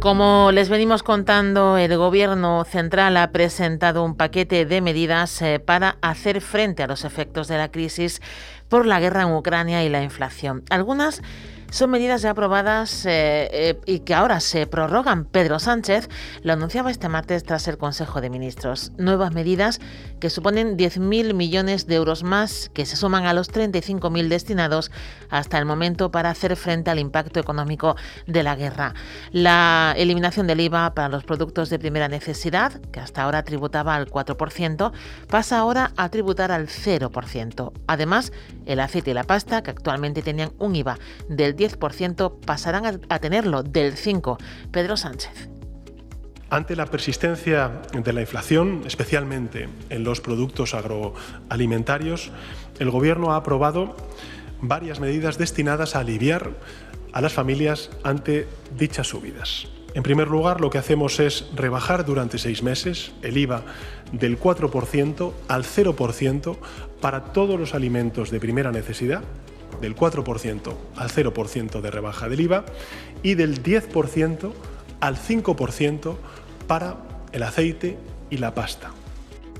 Como les venimos contando, el Gobierno central ha presentado un paquete de medidas eh, para hacer frente a los efectos de la crisis por la guerra en Ucrania y la inflación. Algunas son medidas ya aprobadas eh, eh, y que ahora se prorrogan. Pedro Sánchez lo anunciaba este martes tras el Consejo de Ministros. Nuevas medidas que suponen 10.000 millones de euros más que se suman a los 35.000 destinados hasta el momento para hacer frente al impacto económico de la guerra. La eliminación del IVA para los productos de primera necesidad, que hasta ahora tributaba al 4%, pasa ahora a tributar al 0%. Además, el aceite y la pasta, que actualmente tenían un IVA del 10%, pasarán a tenerlo del 5%. Pedro Sánchez. Ante la persistencia de la inflación, especialmente en los productos agroalimentarios, el Gobierno ha aprobado varias medidas destinadas a aliviar a las familias ante dichas subidas. En primer lugar, lo que hacemos es rebajar durante seis meses el IVA del 4% al 0% para todos los alimentos de primera necesidad, del 4% al 0% de rebaja del IVA y del 10% al 5% para el aceite y la pasta.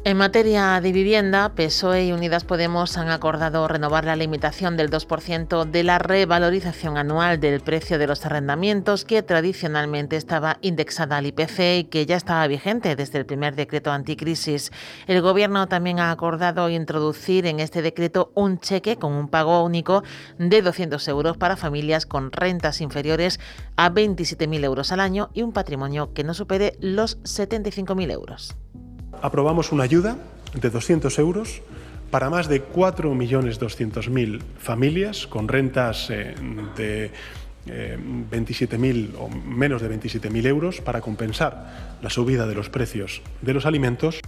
En materia de vivienda, PSOE y Unidas Podemos han acordado renovar la limitación del 2% de la revalorización anual del precio de los arrendamientos que tradicionalmente estaba indexada al IPC y que ya estaba vigente desde el primer decreto anticrisis. El Gobierno también ha acordado introducir en este decreto un cheque con un pago único de 200 euros para familias con rentas inferiores a 27.000 euros al año y un patrimonio que no supere los 75.000 euros aprobamos una ayuda de 200 euros para más de 4.200.000 familias con rentas eh, de 27.000 eh, o menos de 27.000 euros para compensar la subida de los precios de los alimentos.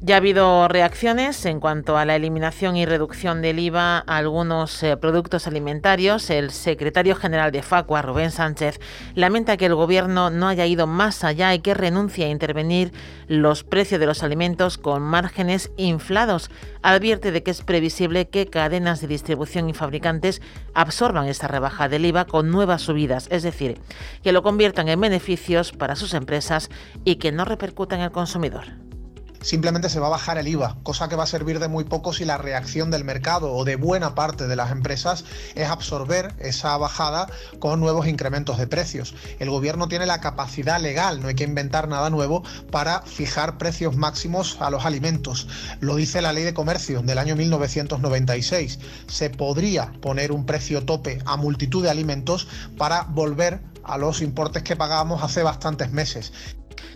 Ya ha habido reacciones en cuanto a la eliminación y reducción del IVA a algunos eh, productos alimentarios. El secretario general de Facua, Rubén Sánchez, lamenta que el Gobierno no haya ido más allá y que renuncie a intervenir los precios de los alimentos con márgenes inflados. Advierte de que es previsible que cadenas de distribución y fabricantes absorban esta rebaja del IVA con nuevas subidas, es decir, que lo conviertan en beneficios para sus empresas y que no repercuta en el consumidor simplemente se va a bajar el IVA, cosa que va a servir de muy poco si la reacción del mercado o de buena parte de las empresas es absorber esa bajada con nuevos incrementos de precios. El gobierno tiene la capacidad legal, no hay que inventar nada nuevo, para fijar precios máximos a los alimentos. Lo dice la ley de comercio del año 1996. Se podría poner un precio tope a multitud de alimentos para volver a los importes que pagábamos hace bastantes meses.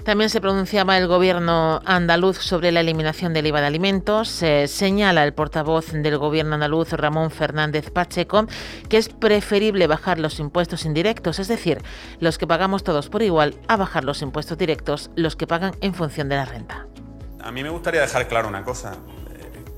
También se pronunciaba el gobierno andaluz sobre la eliminación del IVA de alimentos. Se señala el portavoz del gobierno andaluz, Ramón Fernández Pacheco, que es preferible bajar los impuestos indirectos, es decir, los que pagamos todos por igual, a bajar los impuestos directos, los que pagan en función de la renta. A mí me gustaría dejar claro una cosa.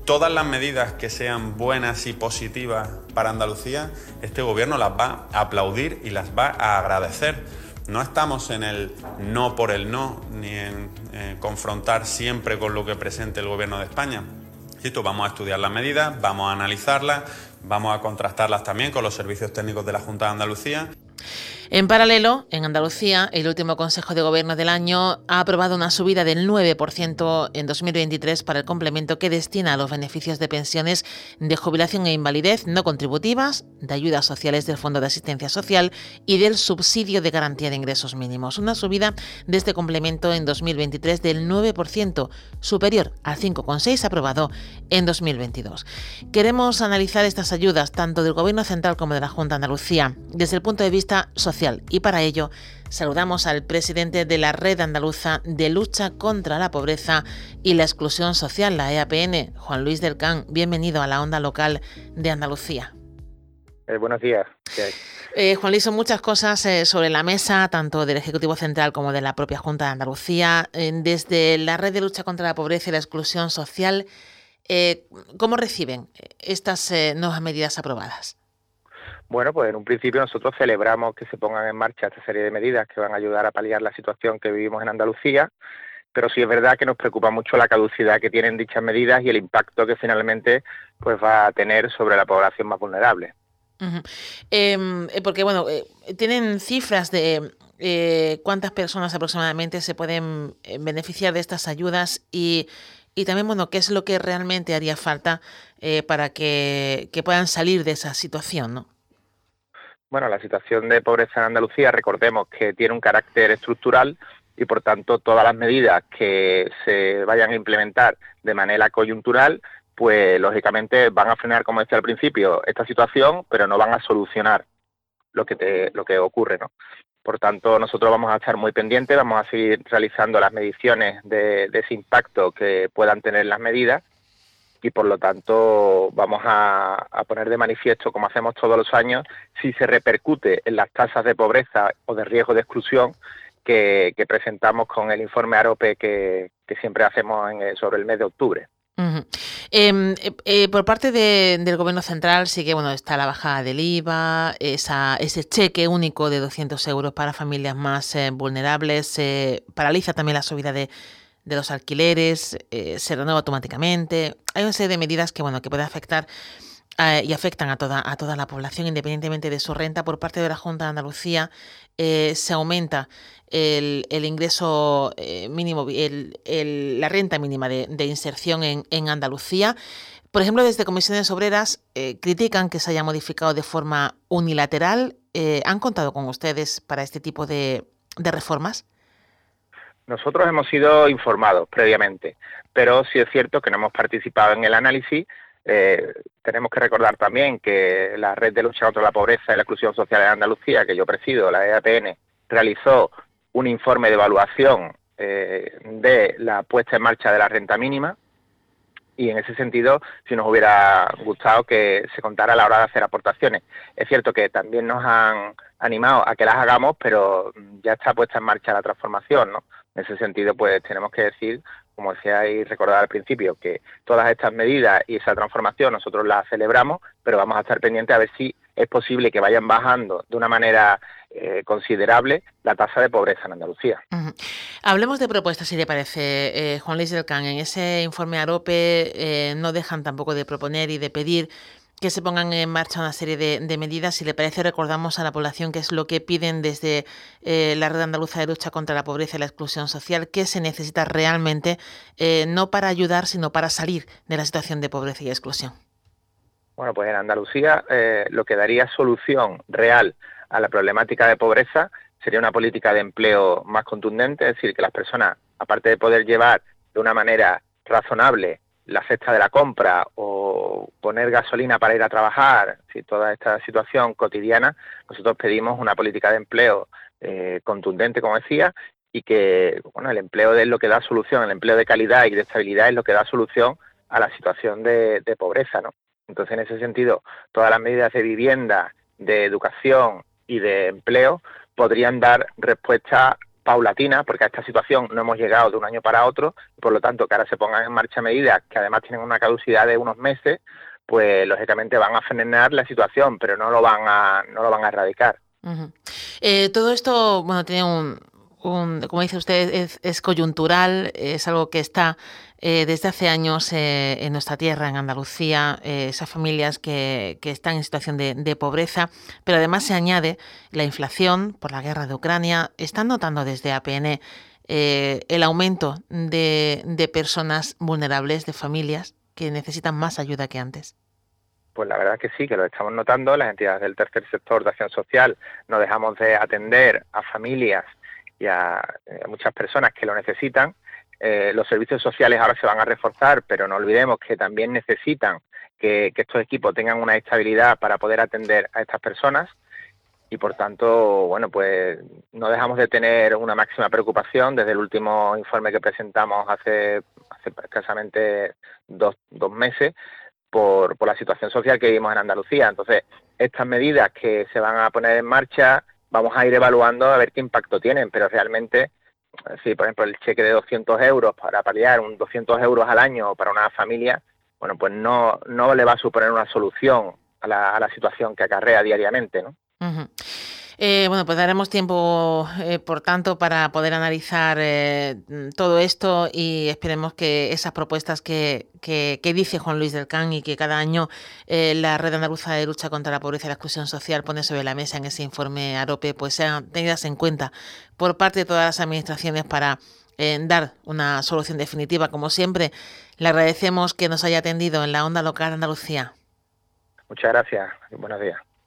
Todas las medidas que sean buenas y positivas para Andalucía, este gobierno las va a aplaudir y las va a agradecer no estamos en el no por el no, ni en eh, confrontar siempre con lo que presente el Gobierno de España. Esto vamos a estudiar las medidas, vamos a analizarlas, vamos a contrastarlas también con los servicios técnicos de la Junta de Andalucía en paralelo, en Andalucía, el último Consejo de Gobierno del año ha aprobado una subida del 9% en 2023 para el complemento que destina a los beneficios de pensiones de jubilación e invalidez no contributivas, de ayudas sociales del Fondo de Asistencia Social y del subsidio de garantía de ingresos mínimos. Una subida de este complemento en 2023 del 9%, superior al 5,6% aprobado en 2022. Queremos analizar estas ayudas tanto del Gobierno central como de la Junta de Andalucía desde el punto de vista social y para ello saludamos al presidente de la Red Andaluza de Lucha contra la Pobreza y la Exclusión Social, la EAPN, Juan Luis del Can. Bienvenido a la onda local de Andalucía. Eh, buenos días. Eh, Juan Luis, son muchas cosas eh, sobre la mesa, tanto del Ejecutivo Central como de la propia Junta de Andalucía. desde la Red de Lucha contra la Pobreza y la Exclusión Social, ¿Cómo reciben estas nuevas medidas aprobadas? Bueno, pues en un principio nosotros celebramos que se pongan en marcha esta serie de medidas que van a ayudar a paliar la situación que vivimos en Andalucía, pero sí es verdad que nos preocupa mucho la caducidad que tienen dichas medidas y el impacto que finalmente pues va a tener sobre la población más vulnerable. Em, eh, porque bueno, eh, tienen cifras de eh, cuántas personas aproximadamente se pueden beneficiar de estas ayudas y, y también bueno, qué es lo que realmente haría falta para que, que puedan salir de esa situación, ¿no? Bueno, la situación de pobreza en Andalucía, recordemos que tiene un carácter estructural y por tanto todas las medidas que se vayan a implementar de manera coyuntural, pues lógicamente van a frenar, como decía al principio, esta situación, pero no van a solucionar lo que te, lo que ocurre, ¿no? Por tanto, nosotros vamos a estar muy pendientes, vamos a seguir realizando las mediciones de ese impacto que puedan tener las medidas y por lo tanto vamos a, poner de manifiesto, como hacemos todos los años, si se repercute en las tasas de pobreza o de riesgo de exclusión que, presentamos con el informe AROPE que, siempre hacemos sobre el mes de octubre. Em, eh, eh, por parte del Gobierno Central sí que bueno está la bajada del IVA, esa, ese cheque único de 200 euros para familias más eh, vulnerables, paraliza también la subida de, de los alquileres, eh, se renueva automáticamente. Hay una serie de medidas que, bueno, que pueden afectar eh, y afectan a toda, a toda la población independientemente de su renta. Por parte de la Junta de Andalucía eh, se aumenta el, ingreso mínimo, el, la renta mínima de, inserción en, en, Andalucía. Por ejemplo, desde comisiones obreras critican que se haya modificado de forma unilateral. ¿Han contado con ustedes para este tipo de, de reformas? Nosotros hemos sido informados previamente, pero sí es cierto que no hemos participado en el análisis. Eh, tenemos que recordar también que la Red de Lucha contra la Pobreza y la Exclusión Social de Andalucía, que yo presido, la EAPN, realizó un informe de evaluación eh, de la puesta en marcha de la renta mínima y en ese sentido si nos hubiera gustado que se contara a la hora de hacer aportaciones. Es cierto que también nos han animado a que las hagamos, pero ya está puesta en marcha la transformación, ¿no? En ese sentido, pues tenemos que decir, como decía y recordar al principio, que todas estas medidas y esa transformación nosotros las celebramos, pero vamos a estar pendientes a ver si es posible que vayan bajando de una manera eh, considerable la tasa de pobreza en Andalucía. Hablemos de propuestas, si le parece, eh, Juan Luis del Can. En ese informe AROPE eh, no dejan tampoco de proponer y de pedir que se pongan en marcha una serie de, medidas. Si le parece, recordamos a la población qué es lo que piden desde eh, la Red Andaluza de Lucha contra la Pobreza y la Exclusión Social, qué se necesita realmente, eh, no para ayudar, sino para salir de la situación de pobreza y exclusión. Bueno, pues en Andalucía eh, lo que daría solución real a la problemática de pobreza sería una política de empleo más contundente, es decir, que las personas, aparte de poder llevar de una manera razonable la cesta de la compra o poner gasolina para ir a trabajar, si toda esta situación cotidiana, nosotros pedimos una política de empleo eh, contundente, como decía, y que bueno, el empleo es lo que da solución, el empleo de calidad y de estabilidad es lo que da solución a la situación de, de pobreza, ¿no? Entonces, en ese sentido, todas las medidas de vivienda, de educación y de empleo podrían dar respuesta paulatina, porque a esta situación no hemos llegado de un año para otro, por lo tanto que ahora se pongan en marcha medidas que además tienen una caducidad de unos meses, pues lógicamente van a frenar la situación, pero no lo van a, no lo van a erradicar. Eh, todo esto, bueno, tiene un, como dice usted, es, coyuntural, es algo que está eh, desde hace años eh, en nuestra tierra, en Andalucía, eh, esas familias que, están en situación de, pobreza, pero además se añade la inflación por la guerra de Ucrania. ¿Están notando desde APN el aumento de, de personas vulnerables, de familias que necesitan más ayuda que antes? Pues la verdad que sí, que lo estamos notando. Las entidades del tercer sector de acción social no dejamos de atender a familias y a, eh, muchas personas que lo necesitan. Eh, los servicios sociales ahora se van a reforzar, pero no olvidemos que también necesitan que, estos equipos tengan una estabilidad para poder atender a estas personas y por tanto, bueno, pues no dejamos de tener una máxima preocupación desde el último informe que presentamos hace, hace escasamente dos, dos meses por, por la situación social que vivimos en Andalucía. Entonces, estas medidas que se van a poner en marcha vamos a ir evaluando a ver qué impacto tienen, pero realmente, si por ejemplo el cheque de 200 euros para paliar un 200 euros al año para una familia, bueno, pues no, no le va a suponer una solución a la, a la situación que acarrea diariamente, ¿no? Eh, bueno, pues daremos tiempo, eh, por tanto, para poder analizar eh, todo esto y esperemos que esas propuestas que, que, dice Juan Luis del Can y que cada año la Red Andaluza de Lucha contra la Pobreza y la Exclusión Social pone sobre la mesa en ese informe AROPE, pues sean tenidas en cuenta por parte de todas las administraciones para dar una solución definitiva. Como siempre, le agradecemos que nos haya atendido en la onda local de Andalucía. Muchas gracias. Buenos días.